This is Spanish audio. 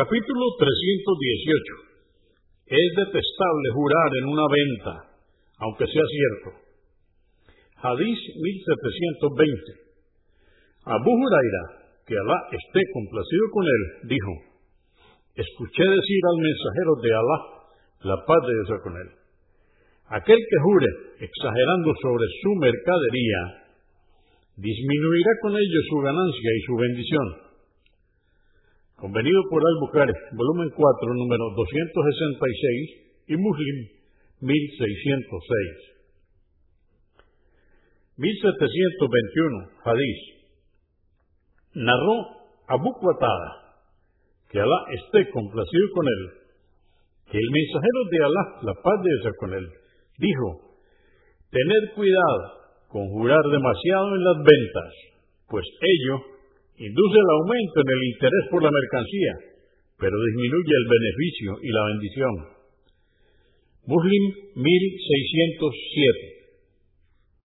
Capítulo 318. Es detestable jurar en una venta, aunque sea cierto. Hadís 1720. Abu Huraira, que Alá esté complacido con él, dijo, escuché decir al mensajero de Alá, la paz de Dios con él. Aquel que jure exagerando sobre su mercadería, disminuirá con ello su ganancia y su bendición convenido por Al-Bukhari, volumen 4, número 266, y Muslim, 1606. 1721, Hadís. Narró Abu Qatada, que Alá esté complacido con él, que el mensajero de Alá, la paz de Dios con él, dijo, tener cuidado con jurar demasiado en las ventas, pues ello induce el aumento en el interés por la mercancía, pero disminuye el beneficio y la bendición. Muslim 1607